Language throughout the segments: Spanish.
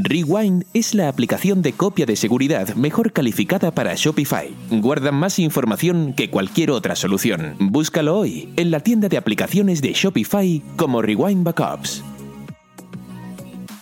Rewind es la aplicación de copia de seguridad mejor calificada para Shopify. Guarda más información que cualquier otra solución. Búscalo hoy en la tienda de aplicaciones de Shopify como Rewind Backups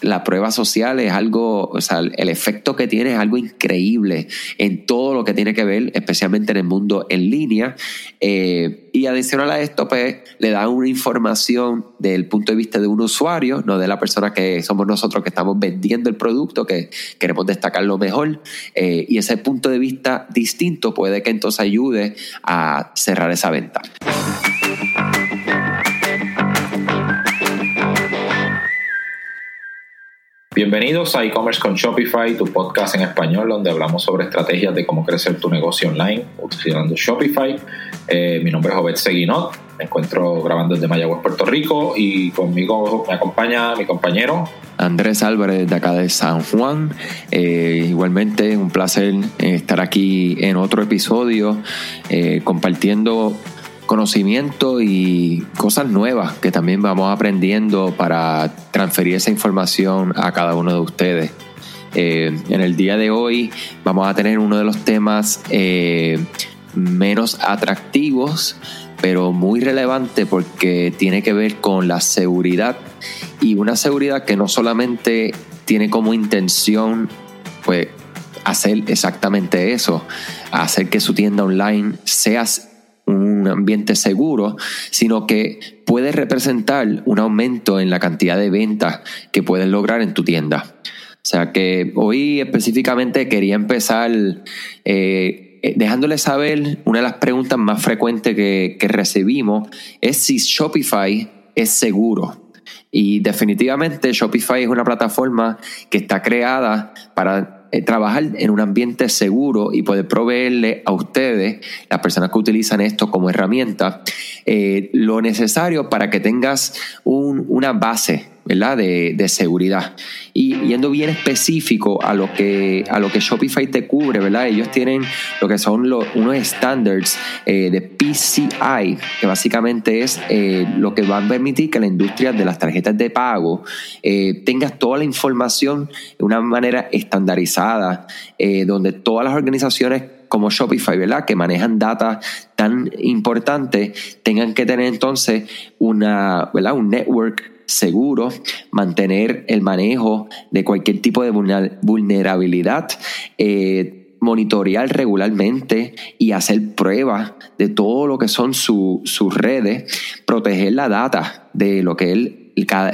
la prueba social es algo, o sea, el efecto que tiene es algo increíble en todo lo que tiene que ver, especialmente en el mundo en línea. Eh, y adicional a esto, pues le da una información del punto de vista de un usuario, no de la persona que somos nosotros que estamos vendiendo el producto, que queremos destacar lo mejor. Eh, y ese punto de vista distinto puede que entonces ayude a cerrar esa venta. Bienvenidos a e-commerce con Shopify, tu podcast en español donde hablamos sobre estrategias de cómo crecer tu negocio online utilizando Shopify. Eh, mi nombre es Obed Seguinot, me encuentro grabando desde Mayagüez, Puerto Rico y conmigo me acompaña mi compañero Andrés Álvarez de acá de San Juan. Eh, igualmente un placer estar aquí en otro episodio eh, compartiendo conocimiento y cosas nuevas que también vamos aprendiendo para transferir esa información a cada uno de ustedes. Eh, en el día de hoy vamos a tener uno de los temas eh, menos atractivos, pero muy relevante porque tiene que ver con la seguridad y una seguridad que no solamente tiene como intención pues hacer exactamente eso, hacer que su tienda online sea un ambiente seguro, sino que puede representar un aumento en la cantidad de ventas que puedes lograr en tu tienda. O sea que hoy específicamente quería empezar eh, dejándole saber una de las preguntas más frecuentes que, que recibimos es si Shopify es seguro. Y definitivamente Shopify es una plataforma que está creada para eh, trabajar en un ambiente seguro y poder proveerle a ustedes, las personas que utilizan esto como herramienta, eh, lo necesario para que tengas una base ¿verdad? De, de, seguridad. Y yendo bien específico a lo que, a lo que Shopify te cubre, ¿verdad? Ellos tienen lo que son los, unos estándares eh, de PCI, que básicamente es eh, lo que va a permitir que la industria de las tarjetas de pago eh, tenga toda la información de una manera estandarizada, donde todas las organizaciones como Shopify, ¿verdad? Que manejan data tan importante, tengan que tener entonces una, ¿verdad? Un network seguro, mantener el manejo de cualquier tipo de vulnerabilidad, eh, monitorear regularmente y hacer pruebas de todo lo que son sus redes, proteger la data de lo que es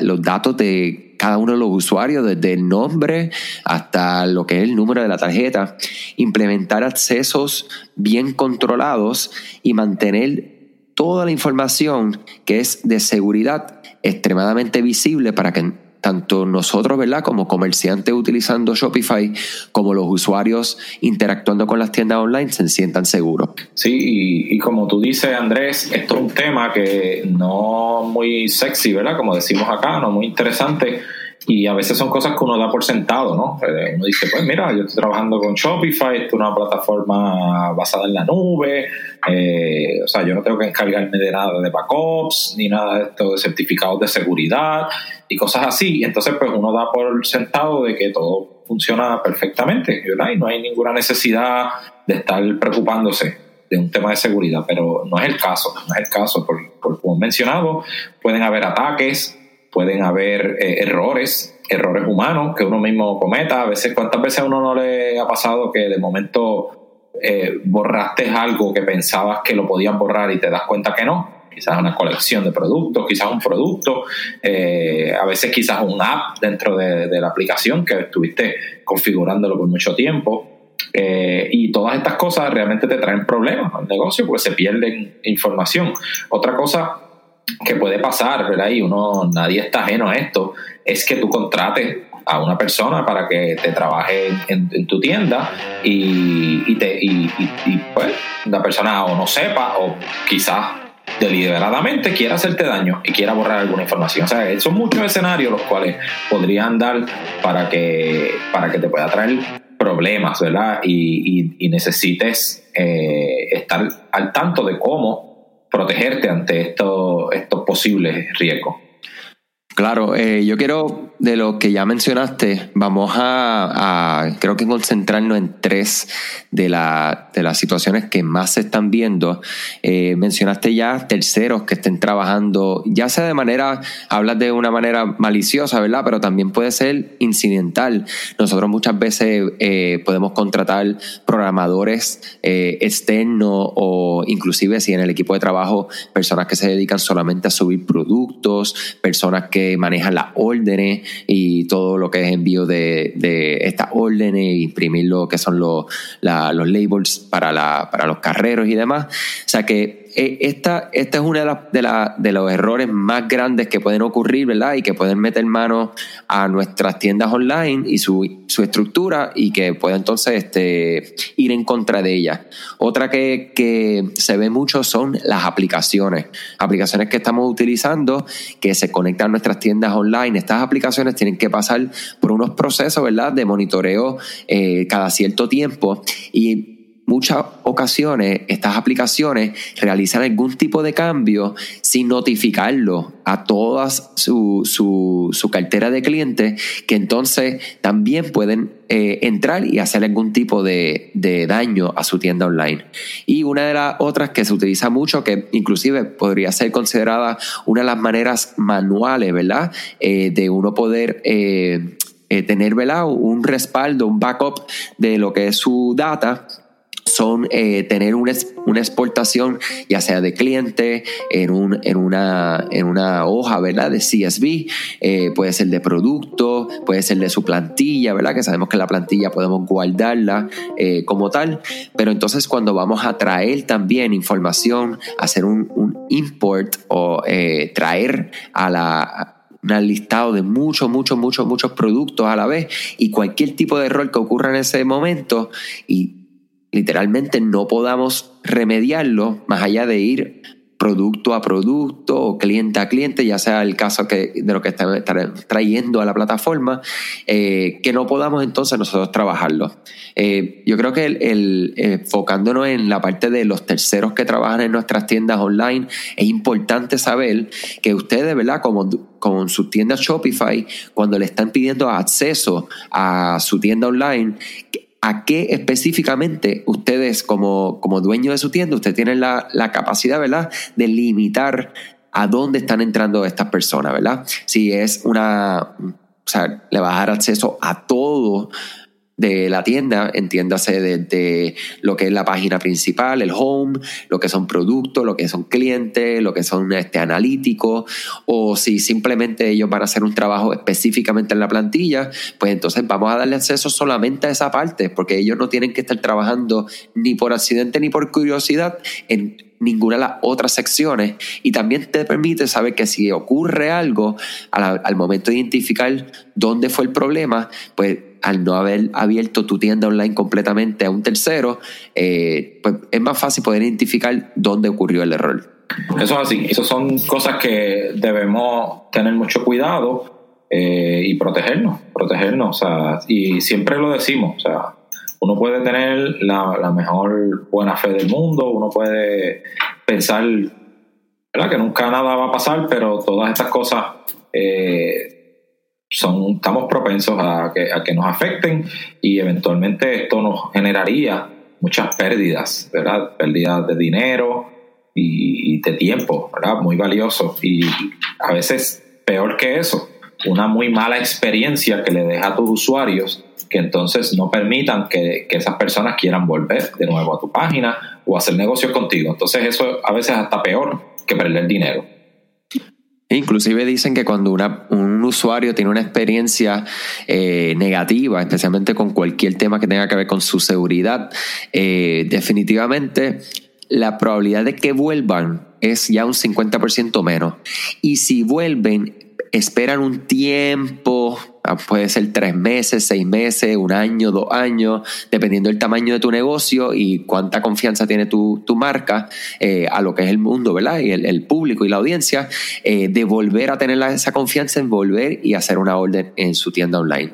los datos de cada uno de los usuarios, desde el nombre hasta lo que es el número de la tarjeta, implementar accesos bien controlados y mantener toda la información que es de seguridad extremadamente visible para que tanto nosotros, ¿verdad? Como comerciantes utilizando Shopify, como los usuarios interactuando con las tiendas online se sientan seguros. Sí, y, como tú dices, Andrés, esto es un tema que no muy sexy, ¿verdad? Como decimos acá, no muy interesante y a veces son cosas que uno da por sentado, ¿no? Eh, uno dice, pues mira, yo estoy trabajando con Shopify, esto es una plataforma basada en la nube, eh, o sea, yo no tengo que encargarme de nada de backups, ni nada de esto de certificados de seguridad y cosas así. Entonces, pues uno da por sentado de que todo funciona perfectamente, ¿verdad? Y no hay ninguna necesidad de estar preocupándose de un tema de seguridad, pero no es el caso, no es el caso, por, por como mencionado, pueden haber ataques, pueden haber eh, errores, errores humanos que uno mismo cometa. A veces, ¿cuántas veces a uno no le ha pasado que de momento eh, borraste algo que pensabas que lo podían borrar y te das cuenta que no? Quizás una colección de productos, quizás un producto, eh, a veces quizás un app dentro de, de, la aplicación que estuviste configurándolo por mucho tiempo. y todas estas cosas realmente te traen problemas al negocio porque se pierden información. Otra cosa que puede pasar, ¿verdad? Y uno, nadie está ajeno a esto, es que tú contrates a una persona para que te trabaje en, tu tienda y, te, y, pues la persona o no sepa o quizás deliberadamente quiera hacerte daño y quiera borrar alguna información. O sea, son muchos escenarios los cuales podrían dar para que, para que te pueda traer problemas, ¿verdad? Y, necesites eh, estar al tanto de cómo protegerte ante estos, estos posibles riesgos. Claro, eh, yo quiero, de lo que ya mencionaste, vamos a, creo que concentrarnos en tres de, la, de las situaciones que más se están viendo. Eh, mencionaste ya terceros que estén trabajando, ya sea de manera, hablas de una manera maliciosa, ¿verdad? Pero también puede ser incidental. Nosotros muchas veces eh, podemos contratar programadores externos o inclusive si en el equipo de trabajo personas que se dedican solamente a subir productos, personas que manejan las órdenes y todo lo que es envío de, estas órdenes, imprimir lo que son los, labels para, para los carreros y demás. O sea que esta, esta es uno de, de, los errores más grandes que pueden ocurrir, ¿verdad? Y que pueden meter mano a nuestras tiendas online y su, estructura y que puede entonces este, ir en contra de ellas. Otra que, que se ve mucho son las aplicaciones. Aplicaciones que estamos utilizando que se conectan a nuestras tiendas online. Estas aplicaciones tienen que pasar por unos procesos, ¿verdad? De monitoreo eh, cada cierto tiempo y muchas ocasiones estas aplicaciones realizan algún tipo de cambio sin notificarlo a toda su, su, cartera de clientes que entonces también pueden eh, entrar y hacer algún tipo de, daño a su tienda online. Y una de las otras que se utiliza mucho, que inclusive podría ser considerada una de las maneras manuales, ¿verdad? Eh, de uno poder... Eh, tener ¿verdad? un respaldo, un backup de lo que es su data son eh, tener una, una, exportación, ya sea de cliente, en, un, en, una, en una hoja, ¿verdad? De CSV, eh, puede ser de producto, puede ser de su plantilla, ¿verdad? Que sabemos que la plantilla podemos guardarla eh, como tal, pero entonces cuando vamos a traer también información, hacer un, un import o traer a la un listado de muchos, muchos, muchos, muchos productos a la vez y cualquier tipo de error que ocurra en ese momento y literalmente no podamos remediarlo más allá de ir producto a producto o cliente a cliente, ya sea el caso que, de lo que están trayendo a la plataforma, eh, que no podamos entonces nosotros trabajarlo. Eh, yo creo que el, enfocándonos en la parte de los terceros que trabajan en nuestras tiendas online, es importante saber que ustedes, ¿verdad? Como con su tienda Shopify, cuando le están pidiendo acceso a su tienda online, a qué específicamente ustedes como, como dueños de su tienda, ustedes tienen la, la capacidad, ¿verdad?, de limitar a dónde están entrando estas personas, ¿verdad? Si es una, o sea, le va a dar acceso a todo de la tienda, entiéndase desde lo que es la página principal, el home, lo que son productos, lo que son clientes, lo que son este, analíticos, o si simplemente ellos van a hacer un trabajo específicamente en la plantilla, pues entonces vamos a darle acceso solamente a esa parte, porque ellos no tienen que estar trabajando ni por accidente ni por curiosidad en ninguna de las otras secciones. Y también te permite saber que si ocurre algo al, al momento de identificar dónde fue el problema, pues al no haber abierto tu tienda online completamente a un tercero, eh, pues es más fácil poder identificar dónde ocurrió el error. Eso es así, esas son cosas que debemos tener mucho cuidado eh, y protegernos, protegernos, o sea, y siempre lo decimos, o sea, uno puede tener la, mejor buena fe del mundo, uno puede pensar ¿verdad? que nunca nada va a pasar, pero todas estas cosas eh, son, estamos propensos a que, a que nos afecten y eventualmente esto nos generaría muchas pérdidas, ¿verdad? Pérdidas de dinero y, de tiempo, ¿verdad? Muy valioso. Y a veces, peor que eso, una muy mala experiencia que le deja a tus usuarios que entonces no permitan que, que, esas personas quieran volver de nuevo a tu página o hacer negocios contigo. Entonces eso a veces hasta peor que perder dinero. Inclusive dicen que cuando un usuario tiene una experiencia eh, negativa, especialmente con cualquier tema que tenga que ver con su seguridad, eh, definitivamente la probabilidad de que vuelvan es ya un 50% menos. Y si vuelven, esperan un tiempo Ah, puede ser tres meses, seis meses, un año, dos años, dependiendo del tamaño de tu negocio y cuánta confianza tiene tu, marca eh, a lo que es el mundo, ¿verdad? Y el, público y la audiencia, eh, de volver a tener esa confianza en volver y hacer una orden en su tienda online.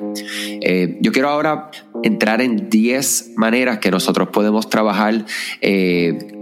Eh, yo quiero ahora entrar en 10 maneras que nosotros podemos trabajar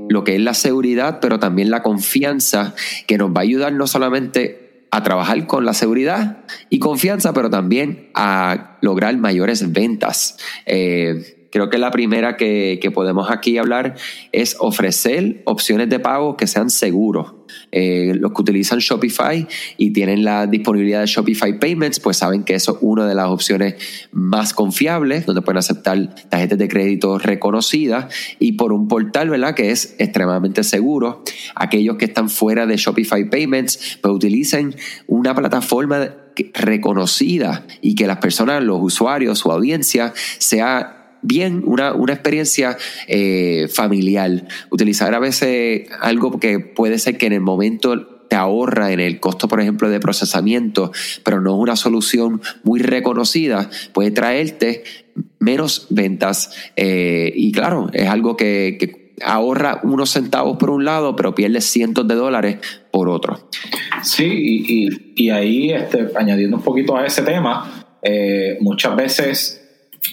lo que es la seguridad, pero también la confianza, que nos va a ayudar no solamente a trabajar con la seguridad y confianza, pero también a lograr mayores ventas. Eh, Creo que la primera que, podemos aquí hablar es ofrecer opciones de pago que sean seguros. Eh, los que utilizan Shopify y tienen la disponibilidad de Shopify Payments, pues saben que eso es una de las opciones más confiables, donde pueden aceptar tarjetas de crédito reconocidas y por un portal, ¿verdad? Que es extremadamente seguro. Aquellos que están fuera de Shopify Payments, pues utilicen una plataforma reconocida y que las personas, los usuarios, su audiencia, sea bien, una, una experiencia eh, familiar. Utilizar a veces algo que puede ser que en el momento te ahorra en el costo, por ejemplo, de procesamiento, pero no es una solución muy reconocida, puede traerte menos ventas. Eh, y claro, es algo que, ahorra unos centavos por un lado, pero pierde cientos de dólares por otro. Sí, y, y, ahí este, añadiendo un poquito a ese tema, eh, muchas veces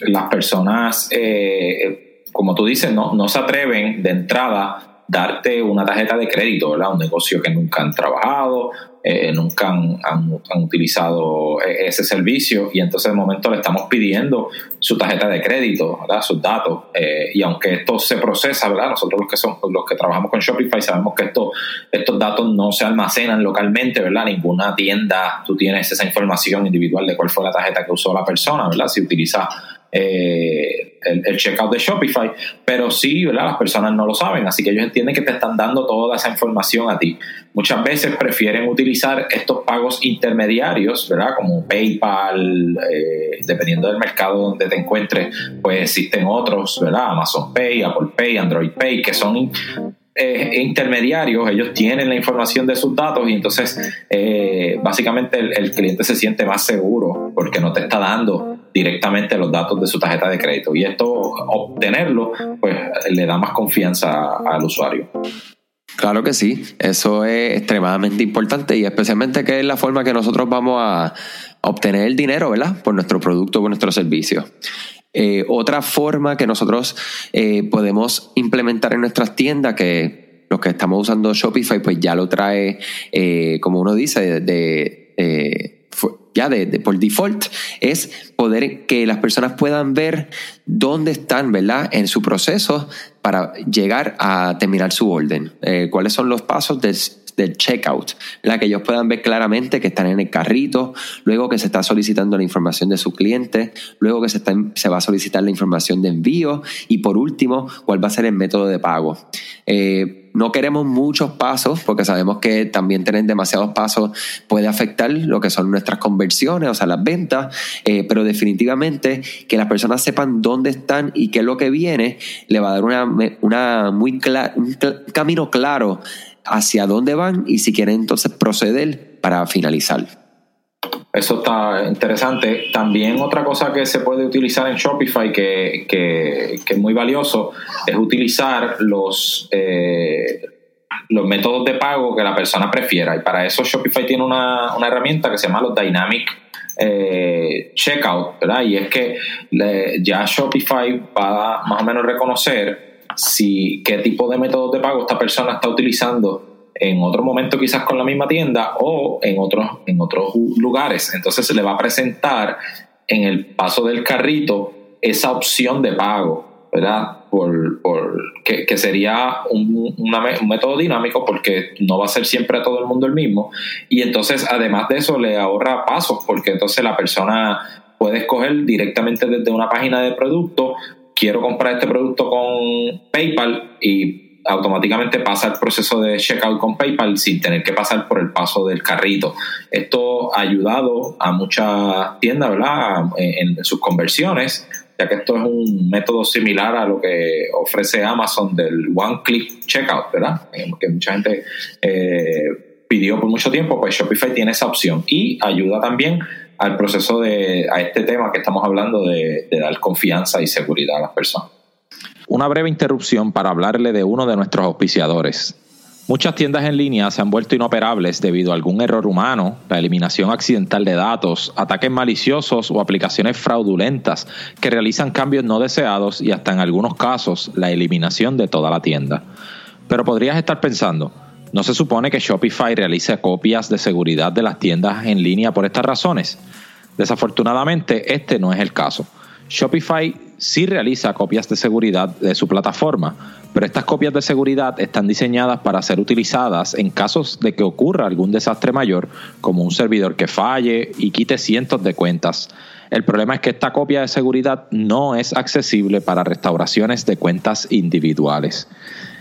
las personas, eh, como tú dices, no, no se atreven de entrada darte una tarjeta de crédito, ¿verdad? Un negocio que nunca han trabajado, eh, nunca han, han, utilizado e, ese servicio y entonces de momento le estamos pidiendo su tarjeta de crédito, ¿verdad? Sus datos. Eh, y aunque esto se procesa, ¿verdad? Nosotros los que son los que trabajamos con Shopify sabemos que esto, estos datos no se almacenan localmente, ¿verdad? Ninguna tienda tú tienes esa información individual de cuál fue la tarjeta que usó la persona, ¿verdad? Si utiliza eh, el, checkout de Shopify, pero sí, ¿verdad? Las personas no lo saben, así que ellos entienden que te están dando toda esa información a ti. Muchas veces prefieren utilizar estos pagos intermediarios, ¿verdad? Como PayPal, eh, dependiendo del mercado donde te encuentres, pues existen otros, ¿verdad? Amazon Pay, Apple Pay, Android Pay, que son eh, intermediarios, ellos tienen la información de sus datos y entonces eh, básicamente el, cliente se siente más seguro porque no te está dando directamente los datos de su tarjeta de crédito y esto obtenerlo pues le da más confianza al usuario. Claro que sí, eso es extremadamente importante y especialmente que es la forma que nosotros vamos a obtener el dinero, ¿verdad? Por nuestro producto, por nuestro servicio. Eh, otra forma que nosotros eh, podemos implementar en nuestras tiendas, que los que estamos usando Shopify, pues ya lo trae, eh, como uno dice, de, ya de, por default, es poder que las personas puedan ver dónde están, ¿verdad?, en su proceso para llegar a terminar su orden. cuáles son los pasos del del checkout, la que ellos puedan ver claramente que están en el carrito, luego que se está solicitando la información de su cliente, luego que se, está, se va a solicitar la información de envío y por último, cuál va a ser el método de pago. Eh, no queremos muchos pasos porque sabemos que también tener demasiados pasos puede afectar lo que son nuestras conversiones, o sea, las ventas, eh, pero definitivamente que las personas sepan dónde están y qué es lo que viene, le va a dar una, muy un camino claro hacia dónde van y si quieren entonces proceder para finalizar. Eso está interesante. También otra cosa que se puede utilizar en Shopify que, es muy valioso es utilizar los, eh, los métodos de pago que la persona prefiera. Y para eso Shopify tiene una, herramienta que se llama los Dynamic eh, Checkout, ¿verdad? Y es que ya Shopify va más o menos reconocer si qué tipo de métodos de pago esta persona está utilizando en otro momento quizás con la misma tienda o en otros, en otros lugares. Entonces se le va a presentar en el paso del carrito esa opción de pago, ¿verdad? Por, que, sería un, un, método dinámico porque no va a ser siempre a todo el mundo el mismo. Y entonces, además de eso, le ahorra pasos porque entonces la persona puede escoger directamente desde una página de producto quiero comprar este producto con PayPal y automáticamente pasa el proceso de checkout con PayPal sin tener que pasar por el paso del carrito. Esto ha ayudado a muchas tiendas, ¿verdad? En, sus conversiones, ya que esto es un método similar a lo que ofrece Amazon del One Click Checkout, ¿verdad? Eh, que mucha gente eh, pidió por mucho tiempo, pues Shopify tiene esa opción y ayuda también al proceso de, a este tema que estamos hablando de, dar confianza y seguridad a las personas. Una breve interrupción para hablarle de uno de nuestros auspiciadores. Muchas tiendas en línea se han vuelto inoperables debido a algún error humano, la eliminación accidental de datos, ataques maliciosos o aplicaciones fraudulentas que realizan cambios no deseados y hasta en algunos casos la eliminación de toda la tienda. Pero podrías estar pensando, ¿No se supone que Shopify realice copias de seguridad de las tiendas en línea por estas razones? Desafortunadamente, este no es el caso. Shopify sí realiza copias de seguridad de su plataforma, pero estas copias de seguridad están diseñadas para ser utilizadas en casos de que ocurra algún desastre mayor, como un servidor que falle y quite cientos de cuentas. El problema es que esta copia de seguridad no es accesible para restauraciones de cuentas individuales.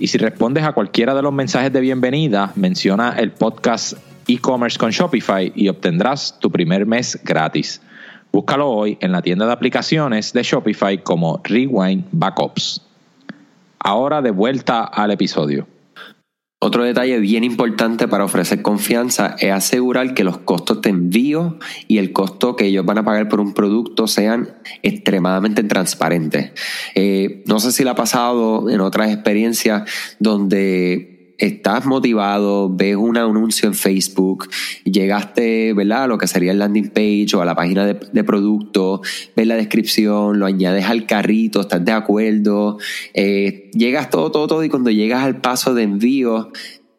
y si respondes a cualquiera de los mensajes de bienvenida, menciona el podcast e-commerce con Shopify y obtendrás tu primer mes gratis. Búscalo hoy en la tienda de aplicaciones de Shopify como Rewind Backups. Ahora de vuelta al episodio. Otro detalle bien importante para ofrecer confianza es asegurar que los costos de envío y el costo que ellos van a pagar por un producto sean extremadamente transparentes. Eh, no sé si le ha pasado en otras experiencias donde estás motivado, ves un anuncio en Facebook, llegaste, ¿verdad? A lo que sería el landing page o a la página de, producto, ves la descripción, lo añades al carrito, estás de acuerdo, eh, llegas todo, todo, todo y cuando llegas al paso de envío,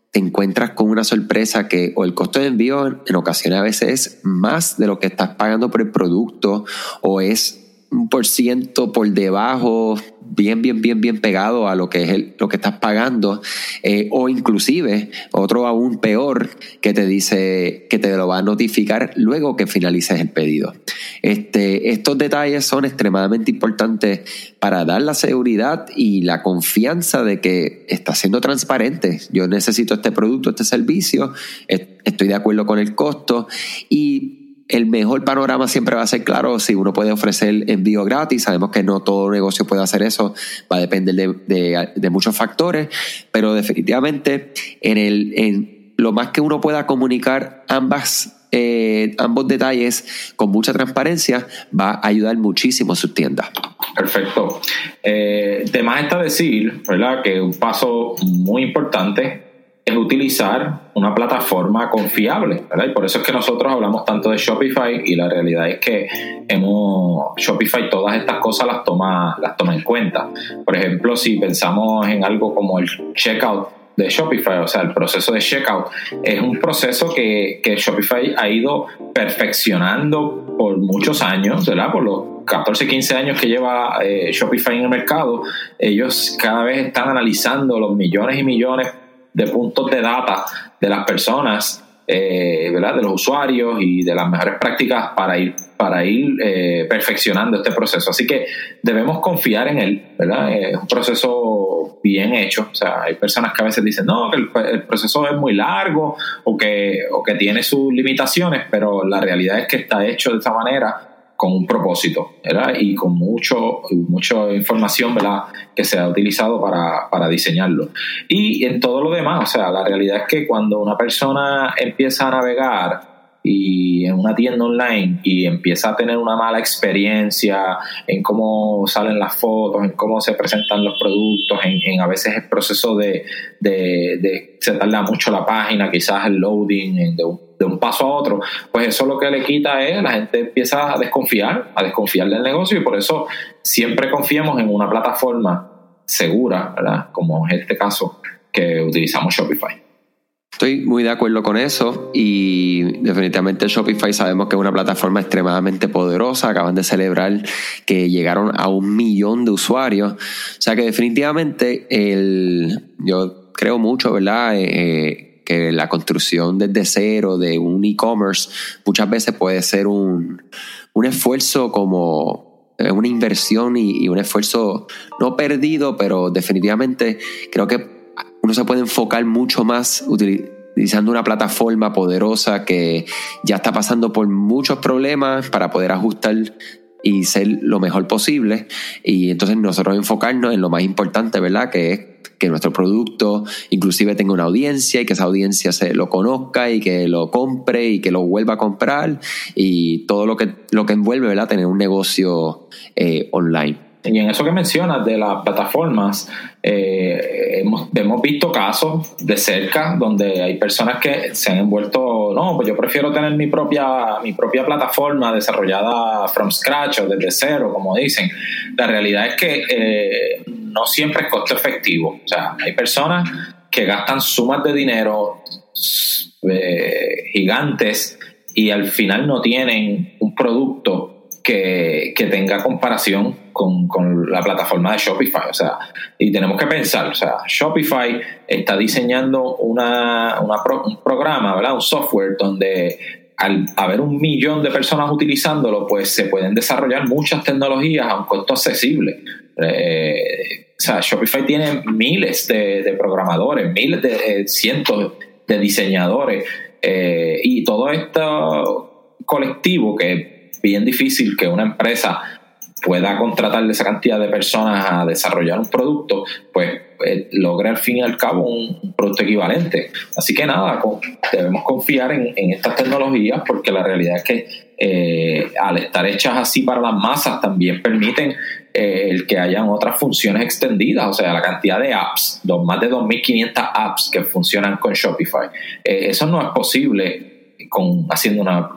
te encuentras con una sorpresa que o el costo de envío en ocasiones a veces es más de lo que estás pagando por el producto o es un por ciento por debajo, bien, bien, bien, bien pegado a lo que es el, lo que estás pagando, eh, o inclusive otro aún peor que te dice que te lo va a notificar luego que finalices el pedido. Este, estos detalles son extremadamente importantes para dar la seguridad y la confianza de que está siendo transparente. Yo necesito este producto, este servicio, estoy de acuerdo con el costo y el mejor panorama siempre va a ser claro si uno puede ofrecer envío gratis. Sabemos que no todo negocio puede hacer eso, va a depender de, muchos factores, pero definitivamente en, el, en lo más que uno pueda comunicar ambas eh, ambos detalles con mucha transparencia va a ayudar muchísimo a sus tiendas. Perfecto. Eh, está decir, ¿verdad? Que un paso muy importante es utilizar una plataforma confiable, ¿verdad? Y por eso es que nosotros hablamos tanto de Shopify y la realidad es que hemos, Shopify todas estas cosas las toma, las toma en cuenta. Por ejemplo, si pensamos en algo como el checkout de Shopify, o sea, el proceso de checkout, es un proceso que, que Shopify ha ido perfeccionando por muchos años, ¿verdad? Por los 14, 15 años que lleva eh, Shopify en el mercado, ellos cada vez están analizando los millones y millones de puntos de data de las personas, eh, ¿verdad? de los usuarios y de las mejores prácticas para ir, para ir eh, perfeccionando este proceso. Así que debemos confiar en él, ¿verdad? Es un proceso bien hecho. O sea, hay personas que a veces dicen, no, que el, proceso es muy largo o que, o que tiene sus limitaciones, pero la realidad es que está hecho de esa manera con un propósito ¿verdad? y con mucho, mucha información ¿verdad? que se ha utilizado para, para, diseñarlo. Y en todo lo demás, o sea, la realidad es que cuando una persona empieza a navegar y en una tienda online y empieza a tener una mala experiencia en cómo salen las fotos, en cómo se presentan los productos, en, a veces el proceso de, de, se tarda mucho la página, quizás el loading de un, de un, paso a otro, pues eso lo que le quita es la gente empieza a desconfiar, a desconfiar del negocio y por eso siempre confiemos en una plataforma segura, ¿verdad? Como en este caso que utilizamos Shopify. Estoy muy de acuerdo con eso y definitivamente Shopify sabemos que es una plataforma extremadamente poderosa. Acaban de celebrar que llegaron a un millón de usuarios. O sea que definitivamente el, yo creo mucho, ¿verdad? Eh, que la construcción desde cero de un e-commerce muchas veces puede ser un, un esfuerzo como eh, una inversión y, y un esfuerzo no perdido, pero definitivamente creo que uno se puede enfocar mucho más utilizando una plataforma poderosa que ya está pasando por muchos problemas para poder ajustar y ser lo mejor posible. Y entonces nosotros enfocarnos en lo más importante, ¿verdad? Que es que nuestro producto inclusive tenga una audiencia y que esa audiencia se lo conozca y que lo compre y que lo vuelva a comprar y todo lo que, lo que envuelve, ¿verdad? Tener un negocio eh, online. Y en eso que mencionas de las plataformas, eh, hemos, hemos, visto casos de cerca donde hay personas que se han envuelto, no, pues yo prefiero tener mi propia, mi propia plataforma desarrollada from scratch o desde cero, como dicen. La realidad es que eh, no siempre es costo efectivo. O sea, hay personas que gastan sumas de dinero eh, gigantes y al final no tienen un producto que, tenga comparación con, la plataforma de Shopify. O sea, y tenemos que pensar, o sea, Shopify está diseñando una, un programa, ¿verdad? Un software donde al haber un millón de personas utilizándolo, pues se pueden desarrollar muchas tecnologías a un costo accesible. Eh, o sea, Shopify tiene miles de, programadores, miles de eh, cientos de diseñadores eh, y todo esto colectivo que bien difícil que una empresa pueda contratar esa cantidad de personas a desarrollar un producto, pues eh, logre al fin y al cabo un, producto equivalente. Así que nada, debemos confiar en, estas tecnologías porque la realidad es que eh, al estar hechas así para las masas también permiten eh, el que hayan otras funciones extendidas, o sea, la cantidad de apps, más de 2.500 apps que funcionan con Shopify. eso no es posible con haciendo una,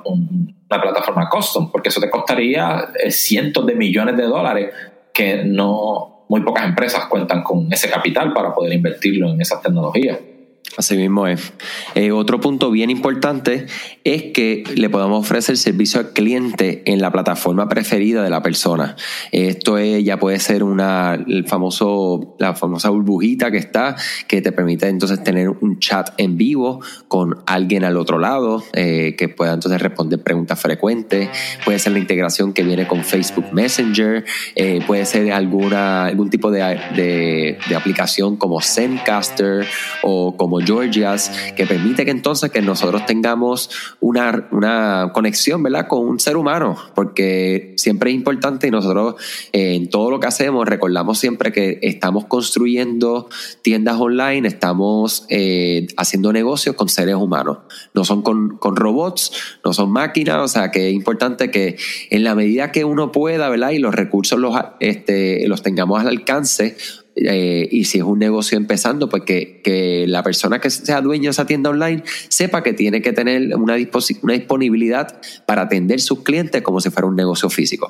una plataforma custom, porque eso te costaría eh, cientos de millones de dólares que no muy pocas empresas cuentan con ese capital para poder invertirlo en esas tecnologías. Así mismo es. Eh, otro punto bien importante es que le podamos ofrecer servicio al cliente en la plataforma preferida de la persona. Esto es, ya puede ser una, el famoso, la famosa burbujita que está, que te permite entonces tener un chat en vivo con alguien al otro lado, eh, que pueda entonces responder preguntas frecuentes. Puede ser la integración que viene con Facebook Messenger, eh, puede ser alguna, algún tipo de, de, de aplicación como Zencaster o como Georgias, que permite que entonces que nosotros tengamos una, una conexión, ¿verdad? Con un ser humano, porque siempre es importante y nosotros eh, en todo lo que hacemos recordamos siempre que estamos construyendo tiendas online, estamos eh, haciendo negocios con seres humanos, no son con, con robots, no son máquinas, o sea que es importante que en la medida que uno pueda, ¿verdad? Y los recursos los, este, los tengamos al alcance, eh, y si es un negocio empezando, pues que, que, la persona que sea dueña de esa tienda online sepa que tiene que tener una, una disponibilidad para atender sus clientes como si fuera un negocio físico.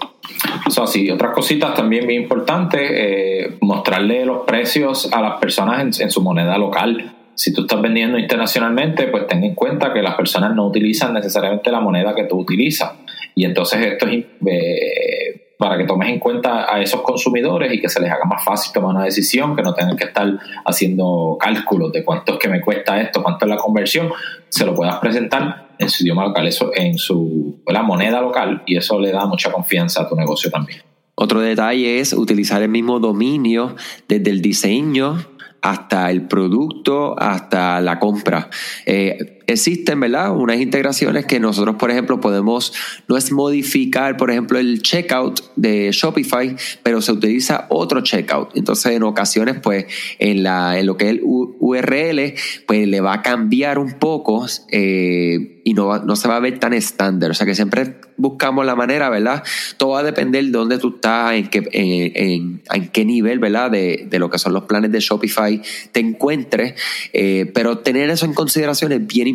Eso así, otras cositas también bien importantes, eh, mostrarle los precios a las personas en, su moneda local. Si tú estás vendiendo internacionalmente, pues ten en cuenta que las personas no utilizan necesariamente la moneda que tú utilizas. Y entonces esto es... Eh, para que tomes en cuenta a esos consumidores y que se les haga más fácil tomar una decisión, que no tengan que estar haciendo cálculos de cuánto es que me cuesta esto, cuánto es la conversión, se lo puedas presentar en su idioma local, eso en su la moneda local y eso le da mucha confianza a tu negocio también. Otro detalle es utilizar el mismo dominio desde el diseño hasta el producto, hasta la compra. Eh, existen, ¿verdad? Unas integraciones que nosotros, por ejemplo, podemos, no es modificar, por ejemplo, el checkout de Shopify, pero se utiliza otro checkout. Entonces, en ocasiones, pues, en, la, en lo que es el URL, pues le va a cambiar un poco eh, y no, no se va a ver tan estándar. O sea que siempre buscamos la manera, ¿verdad? Todo va a depender de dónde tú estás, en qué, en, en, qué nivel, ¿verdad? De, de, lo que son los planes de Shopify te encuentres. Eh, pero tener eso en consideración es bien importante,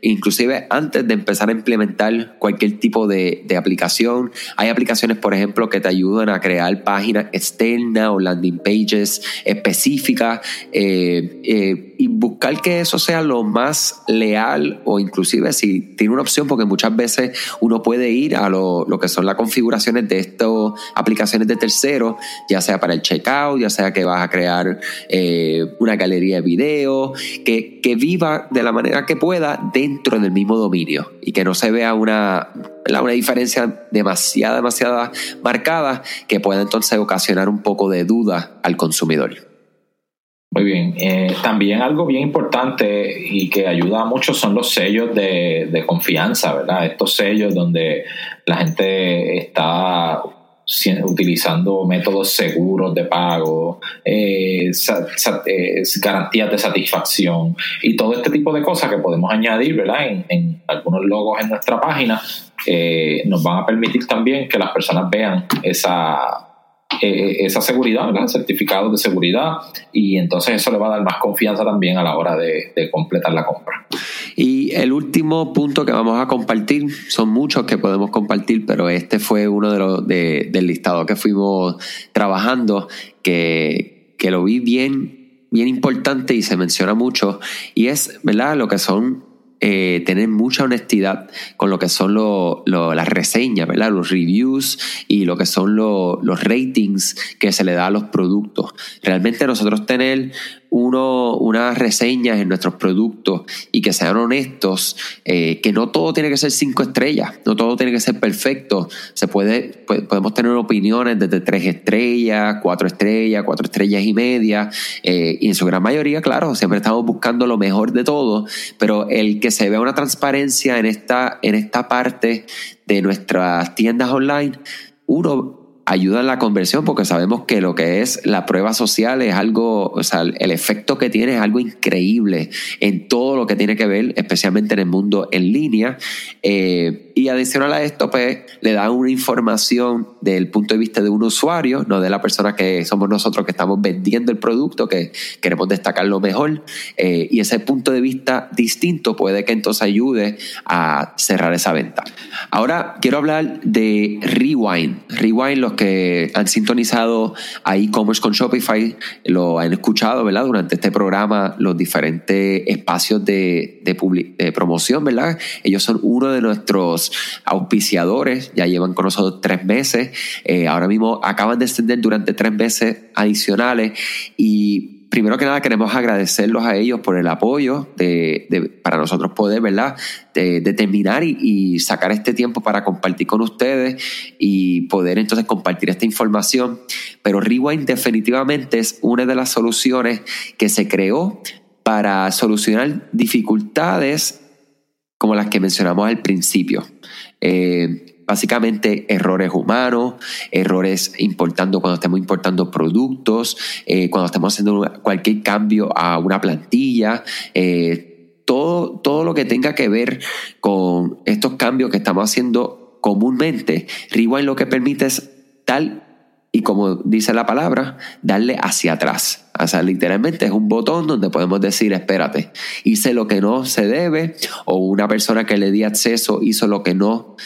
inclusive antes de empezar a implementar cualquier tipo de, de aplicación. Hay aplicaciones, por ejemplo, que te ayudan a crear páginas externas o landing pages específicas eh, eh, y buscar que eso sea lo más leal o inclusive si tiene una opción, porque muchas veces uno puede ir a lo, que son las configuraciones de estas aplicaciones de terceros, ya sea para el checkout, ya sea que vas a crear eh, una galería de video, que, que viva de la manera manera que pueda dentro del mismo dominio y que no se vea una, una diferencia demasiada, demasiada marcada que pueda entonces ocasionar un poco de duda al consumidor. Muy bien. Eh, también algo bien importante y que ayuda mucho son los sellos de, confianza, ¿verdad? Estos sellos donde la gente está utilizando métodos seguros de pago, eh, garantías de satisfacción y todo este tipo de cosas que podemos añadir ¿verdad? En, algunos logos en nuestra página eh, nos van a permitir también que las personas vean esa, eh, esa seguridad, ¿verdad? certificados de seguridad, y entonces eso le va a dar más confianza también a la hora de, completar la compra. Y el último punto que vamos a compartir, son muchos que podemos compartir, pero este fue uno de los del listado que fuimos trabajando, que, que lo vi bien, bien importante y se menciona mucho, y es, ¿verdad? Lo que son eh, tener mucha honestidad con lo que son las reseñas, ¿verdad? los reviews y lo que son los ratings que se le da a los productos. Realmente nosotros tener uno, unas reseñas en nuestros productos y que sean honestos, eh, que no todo tiene que ser cinco estrellas, no todo tiene que ser perfecto. Se puede, podemos tener opiniones desde tres estrellas, cuatro estrellas, cuatro estrellas y media, eh, y en su gran mayoría, claro, siempre estamos buscando lo mejor de todo, pero el que se vea una transparencia en esta, en esta parte de nuestras tiendas online, uno ayuda en la conversión porque sabemos que lo que es la prueba social es algo, o sea, el efecto que tiene es algo increíble en todo lo que tiene que ver, especialmente en el mundo en línea. Eh, y adicional a esto, pues le da una información del punto de vista de un usuario, no de la persona que somos nosotros que estamos vendiendo el producto, que queremos destacar lo mejor. Eh, y ese punto de vista distinto puede que entonces ayude a cerrar esa venta. Ahora quiero hablar de Rewind. Rewind, los han sintonizado a e-commerce con Shopify, lo han escuchado, ¿verdad? Durante este programa, los diferentes espacios de, promoción, ¿verdad? Ellos son uno de nuestros auspiciadores, ya llevan con nosotros tres meses, eh, ahora mismo acaban de extender durante tres meses adicionales y primero que nada queremos agradecerlos a ellos por el apoyo de, para nosotros poder, ¿verdad? De, terminar y, sacar este tiempo para compartir con ustedes y poder entonces compartir esta información. Pero Rewind definitivamente es una de las soluciones que se creó para solucionar dificultades como las que mencionamos al principio. Eh, básicamente errores humanos, errores importando cuando estemos importando productos, eh, cuando estemos haciendo cualquier cambio a una plantilla, eh, todo, todo lo que tenga que ver con estos cambios que estamos haciendo comúnmente. Rewind lo que permite es tal y como dice la palabra, darle hacia atrás. O sea, literalmente es un botón donde podemos decir, espérate, hice lo que no se debe o una persona que le di acceso hizo lo que no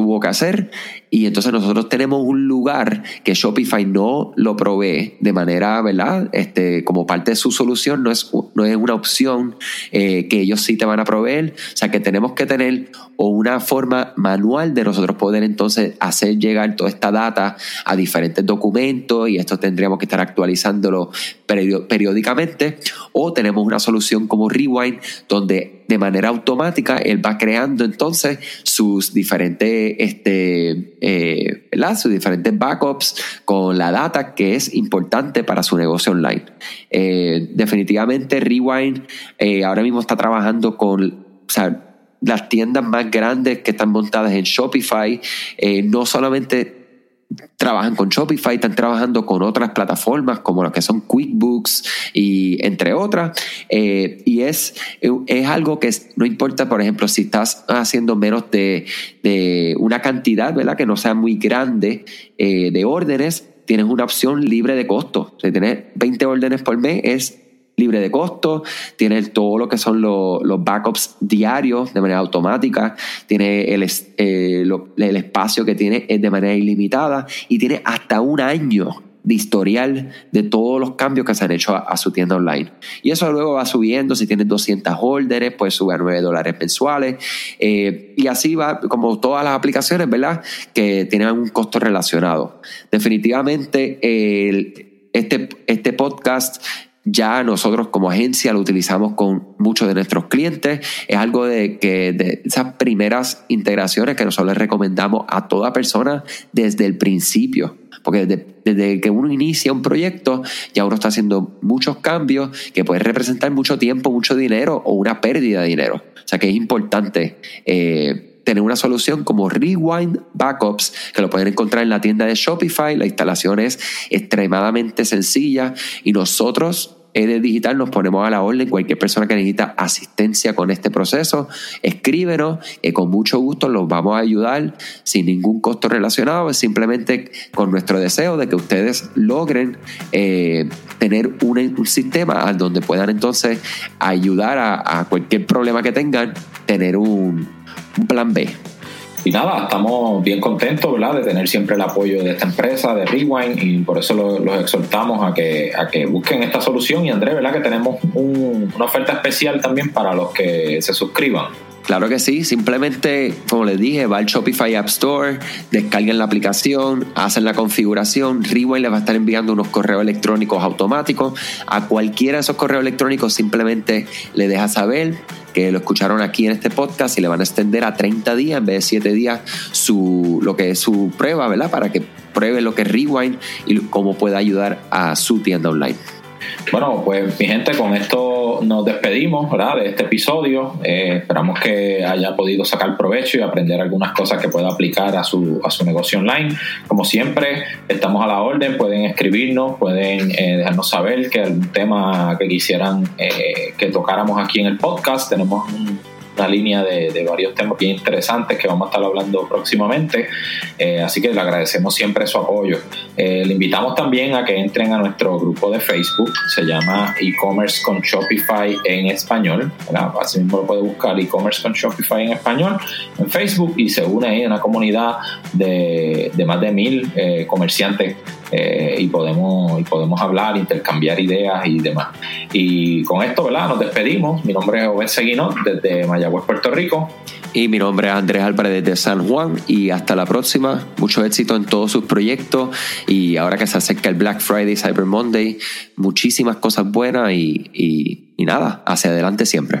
tuvo que hacer y entonces nosotros tenemos un lugar que Shopify no lo provee de manera, ¿verdad? Este, como parte de su solución, no es, no es una opción eh, que ellos sí te van a proveer. O sea que tenemos que tener una forma manual de nosotros poder entonces hacer llegar toda esta data a diferentes documentos y esto tendríamos que estar actualizándolo periódicamente. O tenemos una solución como Rewind donde de manera automática él va creando entonces sus diferentes este, eh, sus diferentes backups con la data que es importante para su negocio online. Eh, definitivamente Rewind eh, ahora mismo está trabajando con las tiendas más grandes que están montadas en Shopify, eh, no solamente trabajan con Shopify, están trabajando con otras plataformas como las que son QuickBooks y entre otras. Eh, y es, es algo que no importa, por ejemplo, si estás haciendo menos de, una cantidad, ¿verdad? Que no sea muy grande eh, de órdenes, tienes una opción libre de costo. Si tienes 20 órdenes por mes, es libre de costo, tiene todo lo que son los, backups diarios de manera automática, tiene el, eh, el espacio que tiene es de manera ilimitada y tiene hasta un año de historial de todos los cambios que se han hecho a, su tienda online. Y eso luego va subiendo, si tienes 200 órdenes, pues sube a 9 dólares mensuales. Eh, y así va, como todas las aplicaciones, ¿verdad? Que tienen un costo relacionado. Definitivamente, este, este podcast ya nosotros como agencia lo utilizamos con muchos de nuestros clientes. Es algo de que de esas primeras integraciones que nosotros les recomendamos a toda persona desde el principio Porque desde, que uno inicia un proyecto, ya uno está haciendo muchos cambios que pueden representar mucho tiempo, mucho dinero o una pérdida de dinero. O sea que es importante eh, tener una solución como Rewind Backups, que lo pueden encontrar en la tienda de Shopify. La instalación es extremadamente sencilla y nosotros ED Digital nos ponemos a la orden. Cualquier persona que necesita asistencia con este proceso, escríbenos. y con mucho gusto los vamos a ayudar sin ningún costo relacionado. Simplemente con nuestro deseo de que ustedes logren eh, tener un, sistema donde puedan entonces ayudar a, cualquier problema que tengan, tener un plan B. Y nada, estamos bien contentos ¿verdad? de tener siempre el apoyo de esta empresa, de Rewind, y por eso los, exhortamos a que, a que busquen esta solución. Y Andrés, ¿verdad? que tenemos una oferta especial también para los que se suscriban. Claro que sí, simplemente, como les dije, va al Shopify App Store, descarguen la aplicación, hacen la configuración, Rewind les va a estar enviando unos correos electrónicos automáticos. A cualquiera de esos correos electrónicos simplemente le deja saber que lo escucharon aquí en este podcast y le van a extender a 30 días en vez de 7 días su, lo que es su prueba, ¿verdad? Para que pruebe lo que es Rewind y cómo puede ayudar a su tienda online. Bueno, pues mi gente, con esto nos despedimos ¿verdad? de este episodio. Eh, esperamos que haya podido sacar provecho y aprender algunas cosas que pueda aplicar a su, a su negocio online. Como siempre, estamos a la orden, pueden escribirnos, pueden eh, dejarnos saber que algún tema que quisieran eh, que tocáramos aquí en el podcast. Tenemos un una línea de, varios temas bien interesantes que vamos a estar hablando próximamente. Eh, así que le agradecemos siempre su apoyo. Eh, le invitamos también a que entren a nuestro grupo de Facebook, se llama e-commerce con Shopify en español. Así mismo lo puede buscar e-commerce con Shopify en español en Facebook y se une ahí a una comunidad de, más de mil eh, comerciantes eh, y, podemos, y podemos hablar, intercambiar ideas y demás. Y con esto, ¿verdad? Nos despedimos. Mi nombre es Obed Seguino desde Mayagüez, Puerto Rico. Y mi nombre es Andrés Álvarez desde San Juan y hasta la próxima. Mucho éxito en todos sus proyectos y ahora que se acerca el Black Friday, Cyber Monday, muchísimas cosas buenas y, y, y nada, hacia adelante siempre.